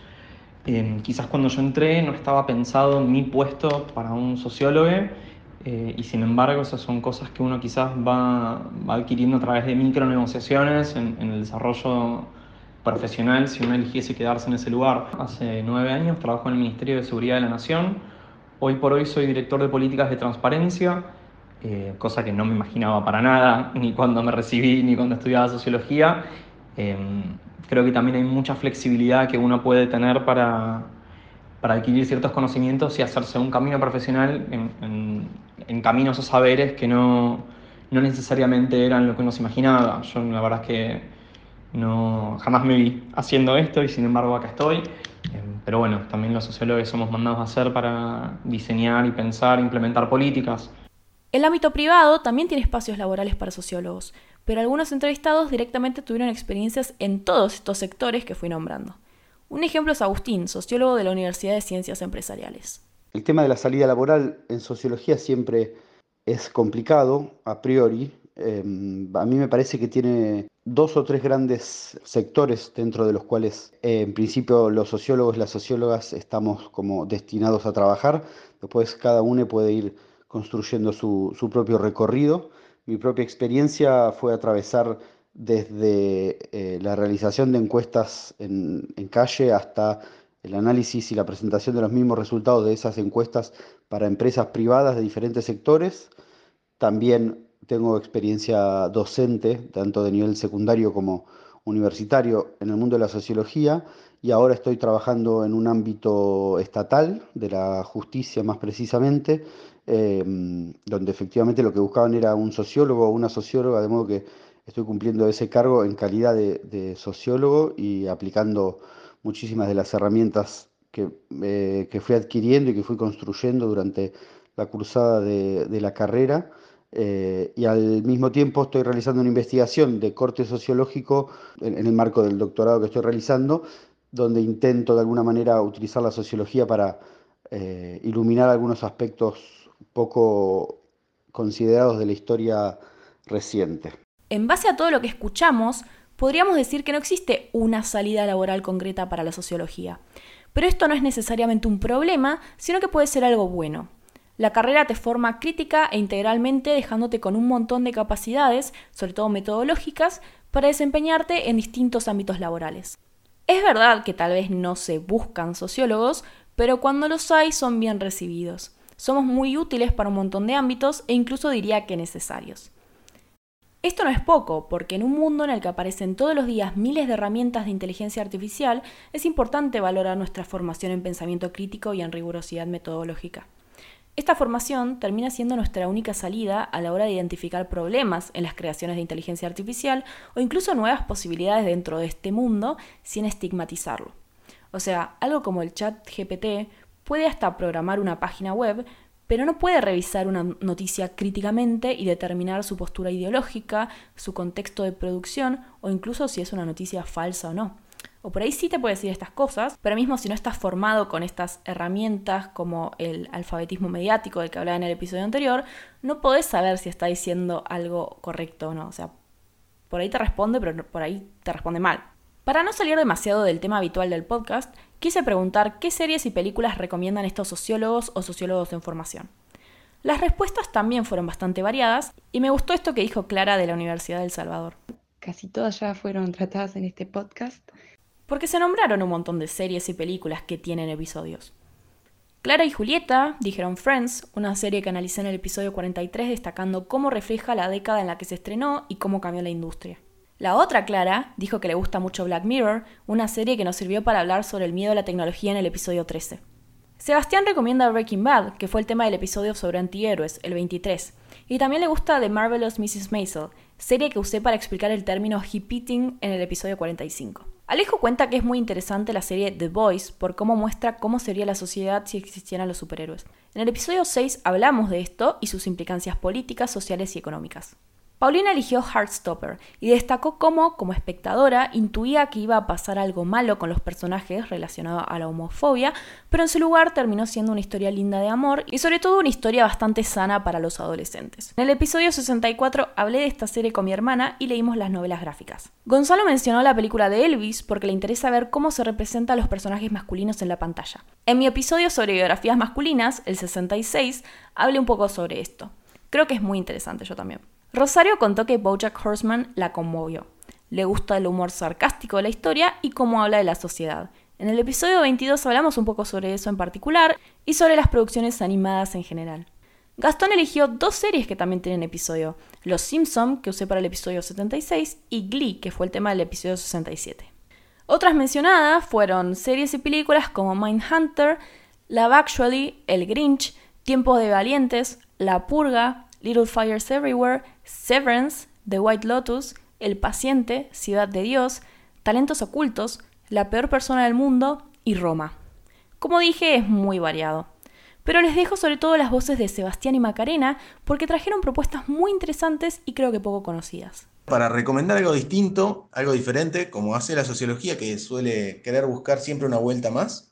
Eh, quizás cuando yo entré no estaba pensado mi puesto para un sociólogo eh, y sin embargo, esas son cosas que uno quizás va, adquiriendo a través de micronegociaciones en, en el desarrollo profesional si uno eligiese quedarse en ese lugar. Hace nueve años trabajo en el Ministerio de Seguridad de la Nación. Hoy por hoy soy director de políticas de transparencia, eh, cosa que no me imaginaba para nada, ni cuando me recibí, ni cuando estudiaba sociología. Eh, creo que también hay mucha flexibilidad que uno puede tener para, para adquirir ciertos conocimientos y hacerse un camino profesional en, caminos o saberes que no, no, necesariamente eran lo que uno se imaginaba. Yo la verdad es que no, jamás me vi haciendo esto y sin embargo acá estoy. Em, pero bueno, también los sociólogos somos mandados a hacer para diseñar y pensar, implementar políticas. El ámbito privado también tiene espacios laborales para sociólogos, pero algunos entrevistados directamente tuvieron experiencias en todos estos sectores que fui nombrando. Un ejemplo es Agustín, sociólogo de la Universidad de Ciencias Empresariales. El tema de la salida laboral en sociología siempre es complicado a priori. Em, a mí me parece que tiene dos o tres grandes sectores dentro de los cuales en principio los sociólogos y las sociólogas estamos como destinados a trabajar. Después cada uno puede ir construyendo su, su propio recorrido. Mi propia experiencia fue atravesar desde eh, la realización de encuestas en, calle hasta el análisis y la presentación de los mismos resultados de esas encuestas para empresas privadas de diferentes sectores. También tengo experiencia docente, tanto de nivel secundario como universitario, en el mundo de la sociología y ahora estoy trabajando en un ámbito estatal, de la justicia más precisamente, eh, donde efectivamente lo que buscaban era un sociólogo o una socióloga, de modo que estoy cumpliendo ese cargo en calidad de, sociólogo y aplicando muchísimas de las herramientas que, eh, que, fui adquiriendo y que fui construyendo durante la cursada de, la carrera. Eh, y al mismo tiempo estoy realizando una investigación de corte sociológico en, el marco del doctorado que estoy realizando, donde intento de alguna manera utilizar la sociología para eh, iluminar algunos aspectos poco considerados de la historia reciente. En base a todo lo que escuchamos, podríamos decir que no existe una salida laboral concreta para la sociología. Pero esto no es necesariamente un problema, sino que puede ser algo bueno. La carrera te forma crítica e integralmente dejándote con un montón de capacidades, sobre todo metodológicas, para desempeñarte en distintos ámbitos laborales. Es verdad que tal vez no se buscan sociólogos, pero cuando los hay son bien recibidos. Somos muy útiles para un montón de ámbitos e incluso diría que necesarios. Esto no es poco, porque en un mundo en el que aparecen todos los días miles de herramientas de inteligencia artificial, es importante valorar nuestra formación en pensamiento crítico y en rigurosidad metodológica. Esta formación termina siendo nuestra única salida a la hora de identificar problemas en las creaciones de inteligencia artificial o incluso nuevas posibilidades dentro de este mundo sin estigmatizarlo. O sea, algo como el chat GPT puede hasta programar una página web, pero no puede revisar una noticia críticamente y determinar su postura ideológica, su contexto de producción o incluso si es una noticia falsa o no. O por ahí sí te puede decir estas cosas, pero mismo si no estás formado con estas herramientas como el alfabetismo mediático del que hablaba en el episodio anterior, no podés saber si está diciendo algo correcto o no. O sea, por ahí te responde, pero por ahí te responde mal. Para no salir demasiado del tema habitual del podcast, quise preguntar qué series y películas recomiendan estos sociólogos o sociólogos en formación. Las respuestas también fueron bastante variadas y me gustó esto que dijo Clara de la Universidad del Salvador. Casi todas ya fueron tratadas en este podcast. Porque se nombraron un montón de series y películas que tienen episodios. Clara y Julieta dijeron Friends, una serie que analicé en el episodio 43 destacando cómo refleja la década en la que se estrenó y cómo cambió la industria. La otra, Clara, dijo que le gusta mucho Black Mirror, una serie que nos sirvió para hablar sobre el miedo a la tecnología en el episodio 13. Sebastián recomienda Breaking Bad, que fue el tema del episodio sobre antihéroes, el 23, y también le gusta The Marvelous Mrs. Maisel, serie que usé para explicar el término hip eating en el episodio 45. Alejo cuenta que es muy interesante la serie The Boys por cómo muestra cómo sería la sociedad si existieran los superhéroes. En el episodio 6 hablamos de esto y sus implicancias políticas, sociales y económicas. Paulina eligió Heartstopper y destacó cómo, como espectadora, intuía que iba a pasar algo malo con los personajes relacionado a la homofobia, pero en su lugar terminó siendo una historia linda de amor y sobre todo una historia bastante sana para los adolescentes. En el episodio 64 hablé de esta serie con mi hermana y leímos las novelas gráficas. Gonzalo mencionó la película de Elvis porque le interesa ver cómo se representa a los personajes masculinos en la pantalla. En mi episodio sobre biografías masculinas, el 66, hablé un poco sobre esto. Creo que es muy interesante yo también. Rosario contó que Bojack Horseman la conmovió. Le gusta el humor sarcástico de la historia y cómo habla de la sociedad. En el episodio 22 hablamos un poco sobre eso en particular y sobre las producciones animadas en general. Gastón eligió dos series que también tienen episodio, Los Simpson, que usé para el episodio 76, y Glee, que fue el tema del episodio 67. Otras mencionadas fueron series y películas como Mindhunter, Love Actually, El Grinch, Tiempos de Valientes, La Purga, Little Fires Everywhere, Severance, The White Lotus, El Paciente, Ciudad de Dios, Talentos Ocultos, La Peor Persona del Mundo y Roma. Como dije, es muy variado. Pero les dejo sobre todo las voces de Sebastián y Macarena porque trajeron propuestas muy interesantes y creo que poco conocidas. Para recomendar algo distinto, algo diferente, como hace la sociología que suele querer buscar siempre una vuelta más,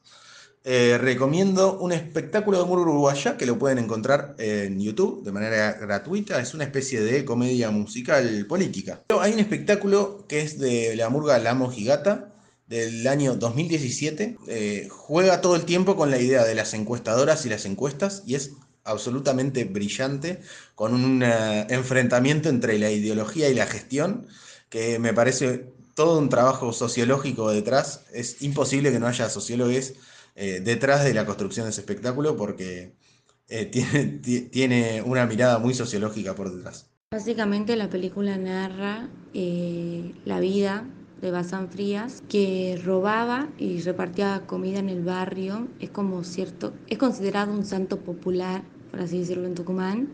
eh, recomiendo un espectáculo de humor uruguaya que lo pueden encontrar en YouTube de manera gratuita. Es una especie de comedia musical política. Hay un espectáculo que es de la murga La Mojigata del año 2017. Eh, juega todo el tiempo con la idea de las encuestadoras y las encuestas y es absolutamente brillante con un eh, enfrentamiento entre la ideología y la gestión que me parece todo un trabajo sociológico detrás. Es imposible que no haya sociólogos eh, detrás de la construcción de ese espectáculo porque eh, tiene, tiene, una mirada muy sociológica por detrás. Básicamente la película narra eh, la vida de Bazán Frías, que robaba y repartía comida en el barrio. Es como cierto, es considerado un santo popular, por así decirlo, en Tucumán.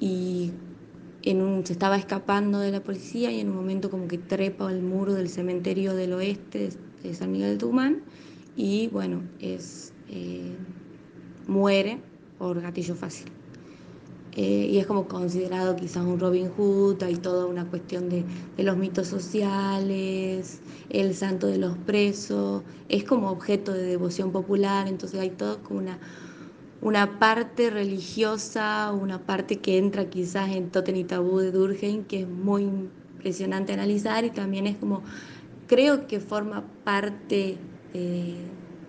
Y en un, se estaba escapando de la policía y en un momento como que trepa el muro del cementerio del oeste de San Miguel de Tucumán y bueno, es, eh, muere por gatillo fácil. Eh, y es como considerado quizás un Robin Hood, hay toda una cuestión de, de, los mitos sociales, el santo de los presos, es como objeto de devoción popular, entonces hay todo como una, una parte religiosa, una parte que entra quizás en Totem y Tabú de Durkheim, que es muy impresionante analizar y también es como, creo que forma parte de,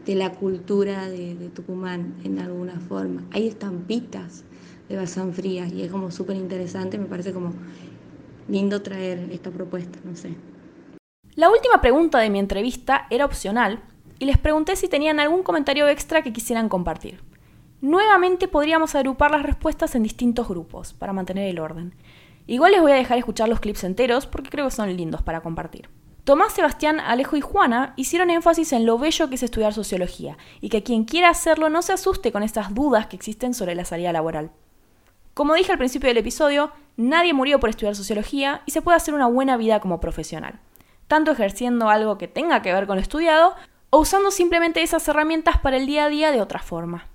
de la cultura de, de Tucumán en alguna forma. Hay estampitas de Bazán Frías y es como súper interesante, me parece como lindo traer esta propuesta, no sé. La última pregunta de mi entrevista era opcional y les pregunté si tenían algún comentario extra que quisieran compartir. Nuevamente podríamos agrupar las respuestas en distintos grupos para mantener el orden. Igual les voy a dejar escuchar los clips enteros porque creo que son lindos para compartir. Tomás, Sebastián, Alejo y Juana hicieron énfasis en lo bello que es estudiar sociología y que quien quiera hacerlo no se asuste con estas dudas que existen sobre la salida laboral. Como dije al principio del episodio, nadie murió por estudiar sociología y se puede hacer una buena vida como profesional, tanto ejerciendo algo que tenga que ver con lo estudiado o usando simplemente esas herramientas para el día a día de otra forma.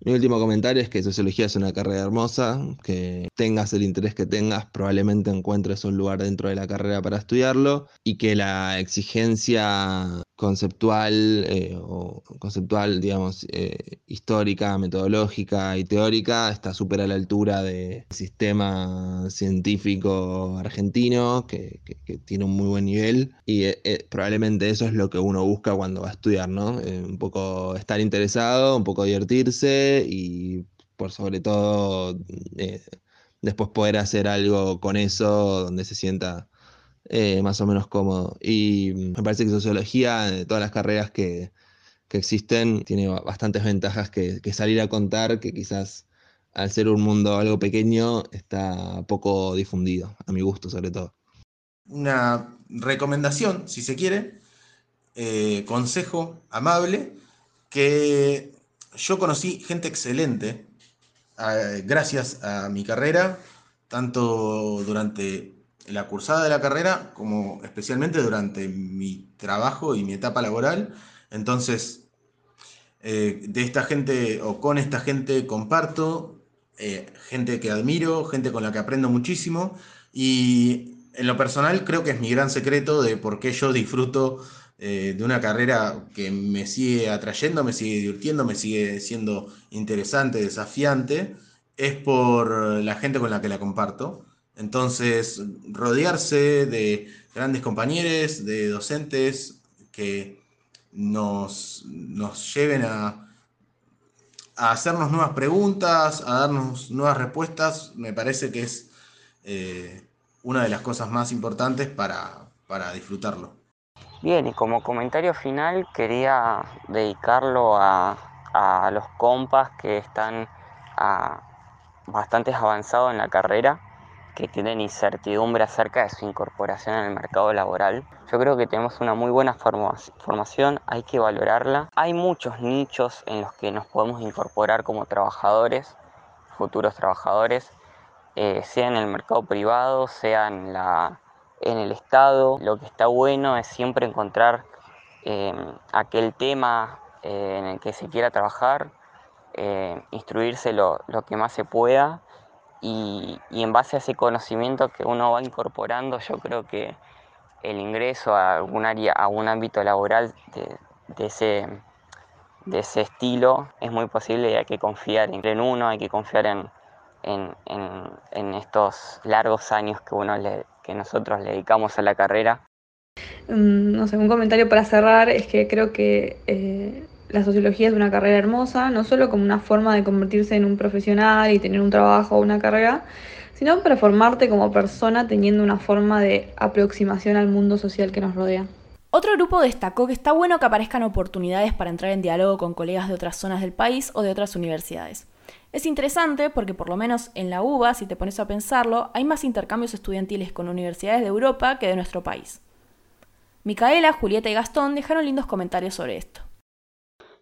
Mi último comentario es que sociología es una carrera hermosa, que tengas el interés que tengas, probablemente encuentres un lugar dentro de la carrera para estudiarlo y que la exigencia conceptual eh, o conceptual, digamos, eh, histórica, metodológica y teórica está súper a la altura del sistema científico argentino, que, tiene un muy buen nivel, y eh, probablemente eso es lo que uno busca cuando va a estudiar, ¿no? un poco estar interesado, un poco divertirse y por sobre todo después poder hacer algo con eso donde se sienta eh, más o menos cómodo. Y me parece que sociología, de todas las carreras que, que existen, tiene bastantes ventajas que, que, salir a contar, que quizás al ser un mundo algo pequeño está poco difundido, a mi gusto sobre todo. Una recomendación, si se quiere, eh, consejo amable, que yo conocí gente excelente eh, gracias a mi carrera, tanto durante la cursada de la carrera, como especialmente durante mi trabajo y mi etapa laboral. Entonces, eh, de esta gente o con esta gente comparto, eh, gente que admiro, gente con la que aprendo muchísimo y en lo personal creo que es mi gran secreto de por qué yo disfruto eh, de una carrera que me sigue atrayendo, me sigue divirtiendo, me sigue siendo interesante, desafiante, es por la gente con la que la comparto. Entonces, rodearse de grandes compañeros, de docentes que nos, nos lleven a, a, hacernos nuevas preguntas, a darnos nuevas respuestas, me parece que es eh, una de las cosas más importantes para, para disfrutarlo. Bien, y como comentario final quería dedicarlo a, a los compas que están a, bastante avanzados en la carrera que tienen incertidumbre acerca de su incorporación en el mercado laboral. Yo creo que tenemos una muy buena formación, hay que valorarla. Hay muchos nichos en los que nos podemos incorporar como trabajadores, futuros trabajadores, eh, sea en el mercado privado, sea en, la, en el Estado. Lo que está bueno es siempre encontrar eh, aquel tema eh, en el que se quiera trabajar, eh, instruirse lo, lo que más se pueda y, en base a ese conocimiento que uno va incorporando, yo creo que el ingreso a algún área, a un ámbito laboral de, ese, de ese estilo es muy posible y hay que confiar en uno, hay que confiar en, en, en, estos largos años que, uno le, que nosotros dedicamos a la carrera. Um, no sé, un comentario para cerrar es que creo que eh, la sociología es una carrera hermosa, no solo como una forma de convertirse en un profesional y tener un trabajo o una carrera, sino para formarte como persona teniendo una forma de aproximación al mundo social que nos rodea. Otro grupo destacó que está bueno que aparezcan oportunidades para entrar en diálogo con colegas de otras zonas del país o de otras universidades. Es interesante porque por lo menos en la UBA, si te pones a pensarlo, hay más intercambios estudiantiles con universidades de Europa que de nuestro país. Micaela, Julieta y Gastón dejaron lindos comentarios sobre esto.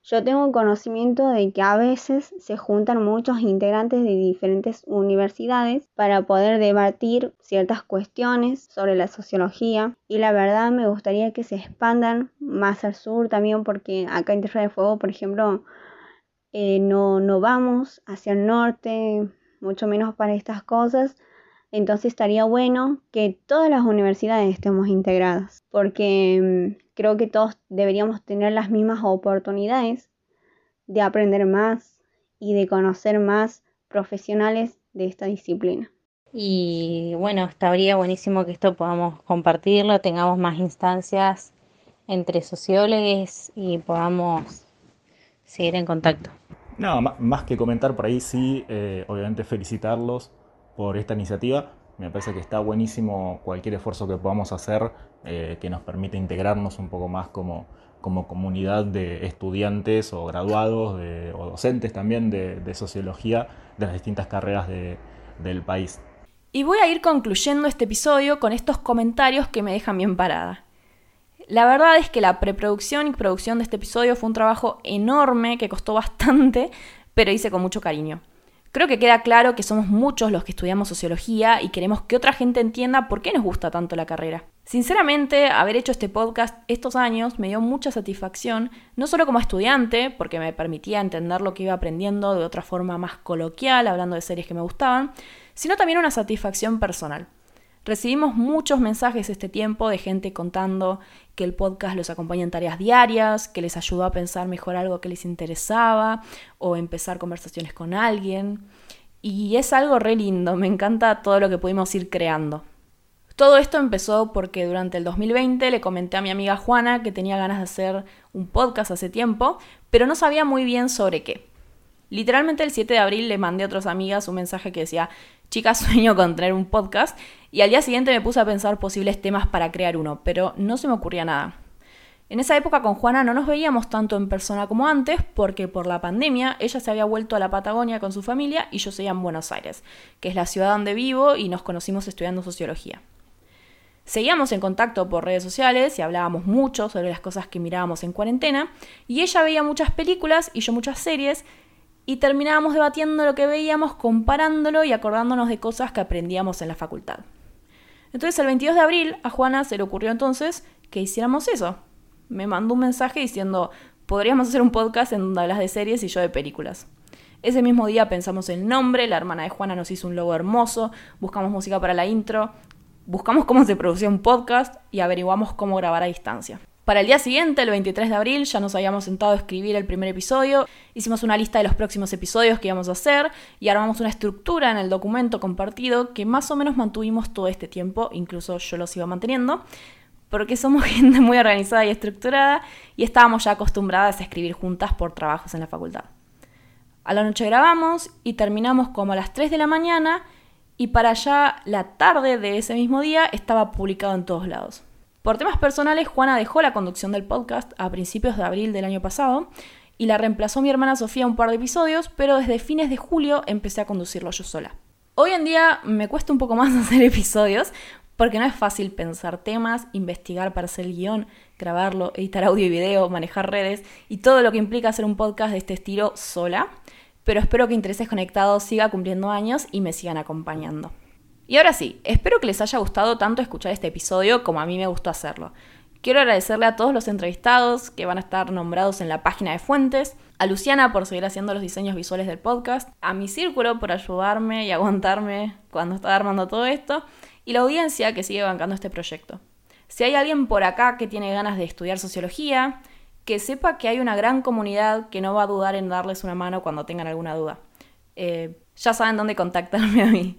Yo tengo conocimiento de que a veces se juntan muchos integrantes de diferentes universidades para poder debatir ciertas cuestiones sobre la sociología y la verdad me gustaría que se expandan más al sur también porque acá en Tierra de Fuego, por ejemplo, eh, no, no vamos hacia el norte, mucho menos para estas cosas. Entonces estaría bueno que todas las universidades estemos integradas, porque mm, creo que todos deberíamos tener las mismas oportunidades de aprender más y de conocer más profesionales de esta disciplina. Y bueno, estaría buenísimo que esto podamos compartirlo, tengamos más instancias entre sociólogos y podamos seguir en contacto. No, más que comentar por ahí, sí, eh, obviamente felicitarlos por esta iniciativa. Me parece que está buenísimo cualquier esfuerzo que podamos hacer eh, que nos permita integrarnos un poco más como, como comunidad de estudiantes o graduados o docentes también de, sociología de las distintas carreras del país. Y voy a ir concluyendo este episodio con estos comentarios que me dejan bien parada. La verdad es que la preproducción y producción de este episodio fue un trabajo enorme que costó bastante, pero hice con mucho cariño. Creo que queda claro que somos muchos los que estudiamos sociología y queremos que otra gente entienda por qué nos gusta tanto la carrera. Sinceramente, haber hecho este podcast estos años me dio mucha satisfacción, no solo como estudiante, porque me permitía entender lo que iba aprendiendo de otra forma más coloquial, hablando de series que me gustaban, sino también una satisfacción personal. Recibimos muchos mensajes este tiempo de gente contando que el podcast los acompaña en tareas diarias, que les ayudó a pensar mejor algo que les interesaba o empezar conversaciones con alguien. Y es algo re lindo, me encanta todo lo que pudimos ir creando. Todo esto empezó porque durante el 2020 le comenté a mi amiga Juana que tenía ganas de hacer un podcast hace tiempo, pero no sabía muy bien sobre qué. Literalmente el 7 de abril le mandé a otras amigas un mensaje que decía, chicas, sueño con tener un podcast, y al día siguiente me puse a pensar posibles temas para crear uno, pero no se me ocurría nada. En esa época con Juana no nos veíamos tanto en persona como antes, porque por la pandemia ella se había vuelto a la Patagonia con su familia y yo seguía en Buenos Aires, que es la ciudad donde vivo y nos conocimos estudiando sociología. Seguíamos en contacto por redes sociales y hablábamos mucho sobre las cosas que mirábamos en cuarentena, y ella veía muchas películas y yo muchas series, y terminábamos debatiendo lo que veíamos, comparándolo y acordándonos de cosas que aprendíamos en la facultad. Entonces el 22 de abril a Juana se le ocurrió entonces que hiciéramos eso. Me mandó un mensaje diciendo, podríamos hacer un podcast en donde hablas de series y yo de películas. Ese mismo día pensamos el nombre, la hermana de Juana nos hizo un logo hermoso, buscamos música para la intro, buscamos cómo se producía un podcast y averiguamos cómo grabar a distancia. Para el día siguiente, el 23 de abril, ya nos habíamos sentado a escribir el primer episodio, hicimos una lista de los próximos episodios que íbamos a hacer y armamos una estructura en el documento compartido que más o menos mantuvimos todo este tiempo, incluso yo los iba manteniendo, porque somos gente muy organizada y estructurada y estábamos ya acostumbradas a escribir juntas por trabajos en la facultad. A la noche grabamos y terminamos como a las 3 de la mañana y para allá la tarde de ese mismo día estaba publicado en todos lados. Por temas personales, Juana dejó la conducción del podcast a principios de abril del año pasado y la reemplazó mi hermana Sofía un par de episodios, pero desde fines de julio empecé a conducirlo yo sola. Hoy en día me cuesta un poco más hacer episodios porque no es fácil pensar temas, investigar para hacer el guion, grabarlo, editar audio y video, manejar redes y todo lo que implica hacer un podcast de este estilo sola. Pero espero que Intereses Conectados siga cumpliendo años y me sigan acompañando. Y ahora sí, espero que les haya gustado tanto escuchar este episodio como a mí me gustó hacerlo. Quiero agradecerle a todos los entrevistados que van a estar nombrados en la página de fuentes, a Luciana por seguir haciendo los diseños visuales del podcast, a mi círculo por ayudarme y aguantarme cuando estaba armando todo esto, y la audiencia que sigue bancando este proyecto. Si hay alguien por acá que tiene ganas de estudiar sociología, que sepa que hay una gran comunidad que no va a dudar en darles una mano cuando tengan alguna duda. Eh, ya saben dónde contactarme a mí.